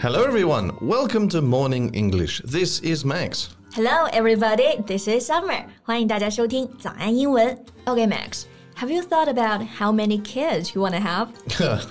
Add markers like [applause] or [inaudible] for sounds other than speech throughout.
Hello, everyone. Welcome to Morning English. This is Max. Hello, everybody. This is Summer. 欢迎大家收听早安英文。Okay, Max. Have you thought about how many kids you want to have?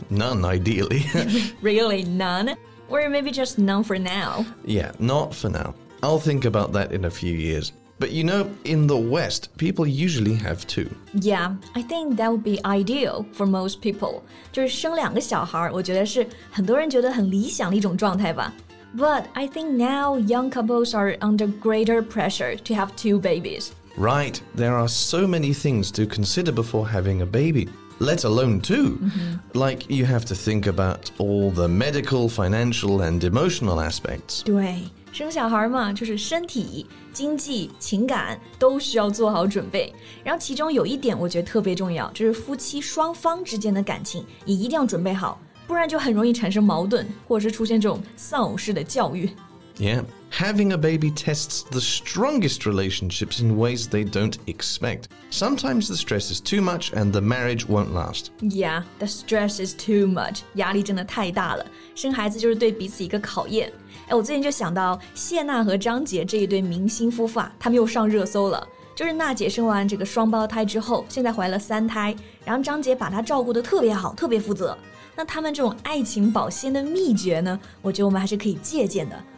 [laughs] None, ideally. [laughs] really, none? Or maybe just none for now? yeah, not for now. I'll think about that in a few years. But you know, in the West, people usually have two. Yeah, I think that would be ideal for most people. 就是生两个小孩，我觉得是很多人觉得很理想的一种状态吧。But I think now young couples are under greater pressure to have two babies. Right, there are so many things to consider before having a baby, let alone 2 Like you have to think about all the medical, financial, and emotional aspects. 对，生小孩嘛，就是身体、经济、情感都需要做好准备。然后其中有一点我觉得特别重要，就是夫妻双方之间的感情也一定要准备好，不然就很容易产生矛盾，或者是出现这种丧偶式的教育。 Yeah, having a baby tests the strongest relationships in ways they don't expect. Sometimes the stress is too much and the marriage won't last. Yeah, the stress is too much. 压力真的太大了，生孩子就是对彼此一个考验。哎，我最近就想到谢娜和张杰这一对明星夫妇啊，他们又上热搜了。就是娜姐生完这个双胞胎之后，现在怀了三胎，然后张杰把她照顾的特别好，特别负责。那他们这种爱情保鲜的秘诀呢？我觉得我们还是可以借鉴的。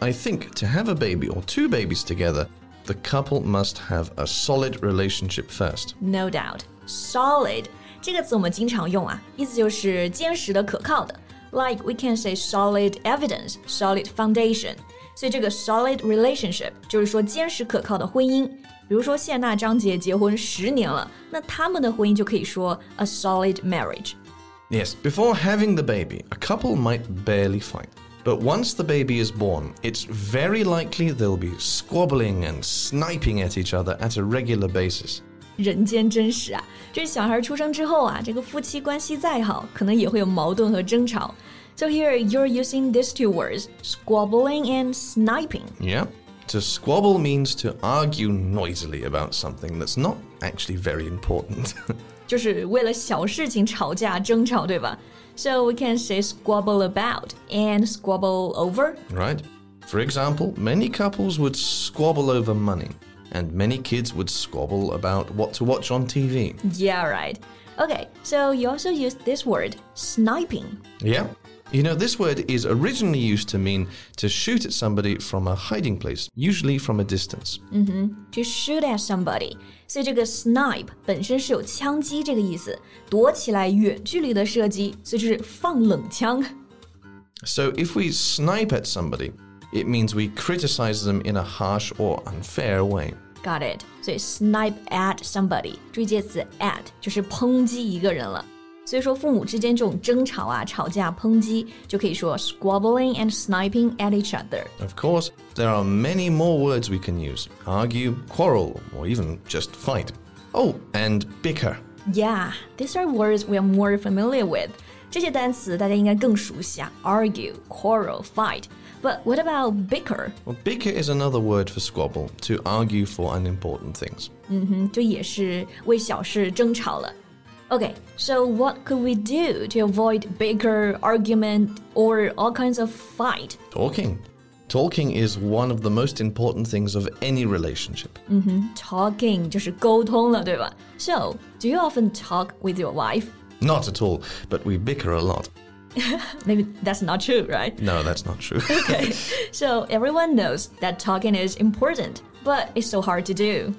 I think to have a baby or two babies together, the couple must have a solid relationship first. No doubt, solid 这个词我们经常用啊，意思就是坚实的、可靠的。Like we can say solid evidence, solid foundation。所以这个 solid relationship 就是说坚实可靠的婚姻。比如说谢娜、张杰结婚十年了，那他们的婚姻就可以说 a solid marriage。 Yes, before having the baby, a couple might barely fight. But once the baby is born, it's very likely they'll be squabbling and sniping at each other at a regular basis. 人间真实啊！这小孩出生之后啊，这个夫妻关系再好，可能也会有矛盾和争吵。So here you're using these two words, squabbling and sniping. Yeah. To squabble means to argue noisily about something that's not actually very important. [laughs] 就是为了小事情吵架争吵，对吧 ？So we can say squabble about and squabble over. right? For example, many couples would squabble over money, and many kids would squabble about what to watch on TV. Yeah, right. Okay, so you also use this word, sniping. Yeah. You know, this word is originally used to mean to shoot at somebody from a hiding place, usually from a distance. To shoot at somebody，所以这个 snipe 本身是有枪击这个意思，躲起来远距离的射击，所以就是放冷枪。 So if we snipe at somebody, it means we criticize them in a harsh or unfair way. Got it？所以 snipe at somebody，注意介词 at 就是抨击一个人了。 所以说，父母之间这种争吵啊、吵架、抨击，就可以说 squabbling and sniping at each other。 Of course, there are many more words we can use argue, quarrel, or even just fight. Oh, and bicker. Yeah, these are words we are more familiar with. 这些单词大家应该更熟悉啊，argue, quarrel, fight. But what about bicker? Well, bicker is another word for squabble, to argue for unimportant things. 就也是为小事争吵了。 Okay, so what could we do to avoid bicker, argument, or all kinds of fight? Talking. Talking is one of the most important things of any relationship. Talking 就是沟通了，对吧？So, do you often talk with your wife? Not at all, but we bicker a lot. [laughs] Maybe that's not true, right? No, that's not true. [laughs] Okay, [laughs] so everyone knows that talking is important, but it's so hard to do.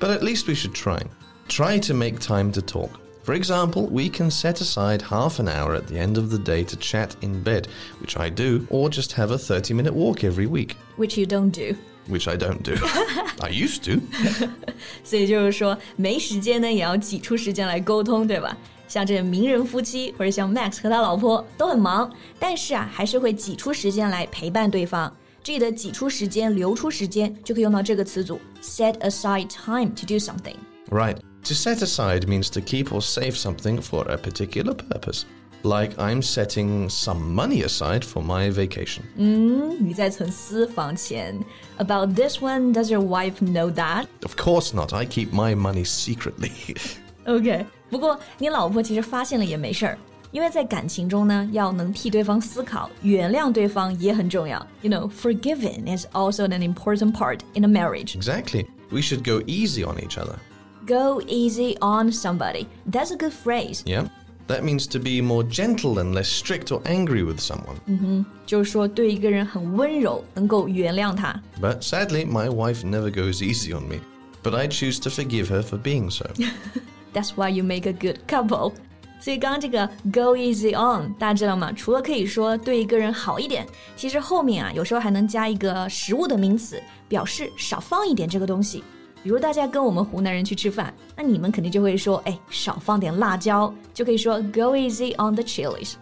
but at least we should try. Try to make time to talk. For example, we can set aside half an hour at the end of the day to chat in bed, which I do, or just have a 30 minute walk every week, Which you don't do. which I don't do. [laughs] I used to. [laughs] 所以就是说，没时间呢，也要挤出时间来沟通，对吧？ 像这名人夫妻或者像 Max 和他老婆都很忙，但是啊，还是会挤出时间来陪伴对方。这里的挤出时间、留出时间，就可以用到这个词组 set aside time to do something。 Right. To set aside means to keep or save something for a particular purpose. Like I'm setting some money aside for my vacation. 你在存私房钱。About this one, does your wife know that? Of course not. I keep my money secretly. [laughs] OK，不过你老婆其实发现了也没事儿，因为在感情中呢，要能替对方思考，原谅对方也很重要。You know, forgiving is also an important part in a marriage. exactly. We should go easy on each other. Go easy on somebody. That's a good phrase. Yeah? That means to be more gentle and less strict or angry with someone. 就是说对一个人很温柔，能够原谅他。 But sadly, my wife never goes easy on me. But I choose to forgive her for being so. [laughs] That's why you make a good couple. 所以刚刚这个 go easy on，大家知道吗？除了可以说对一个人好一点，其实后面啊有时候还能加一个食物的名词，表示少放一点这个东西。 比如大家跟我们湖南人去吃饭，那你们肯定就会说，哎，少放点辣椒，就可以说 go easy on the chilies。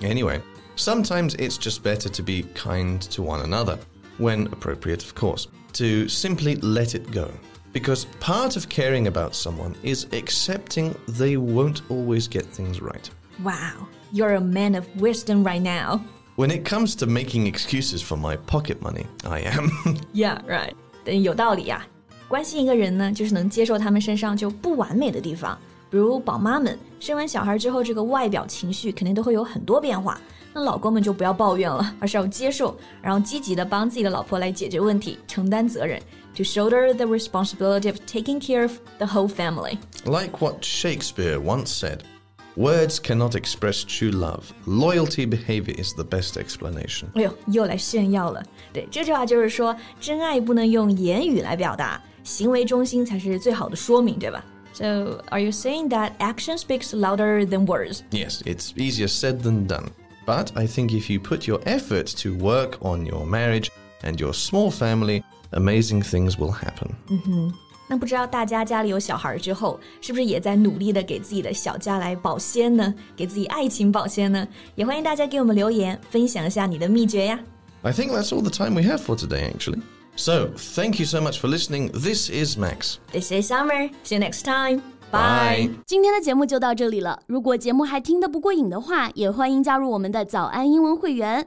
Anyway, sometimes it's just better to be kind to one another, when appropriate, of course, to simply let it go. Because part of caring about someone is accepting they won't always get things right. Wow, you're a man of wisdom right now. When it comes to making excuses for my pocket money, I am. [laughs] Yeah, right. 但有道理呀、 关心一个人呢，就是能接受他们身上就不完美的地方。比如宝妈们生完小孩之后，这个外表情绪肯定都会有很多变化。那老公们就不要抱怨了，而是要接受，然后积极的帮自己的老婆来解决问题，承担责任，to shoulder the responsibility of taking care of the whole family。 like what Shakespeare once said Words cannot express true love. Loyalty behavior is the best explanation. 哎呦，又来炫耀了。对，这句话就是说，真爱不能用言语来表达， 行为中心才是最好的说明，对吧？So are you saying that action speaks louder than words? Yes, it's easier said than done. But I think if you put your effort to work on your marriage and your small family, amazing things will happen. 那不知道大家家里有小孩之后，是不是也在努力的给自己的小家来保鲜呢？给自己爱情保鲜呢？也欢迎大家给我们留言，分享一下你的秘诀呀。 I think that's all the time we have for today, actually. So, thank you so much for listening. This is Max. This is Summer. See you next time. Bye. Bye. 今天的节目就到这里了。如果节目还听得不过瘾的话，也欢迎加入我们的早安英文会员。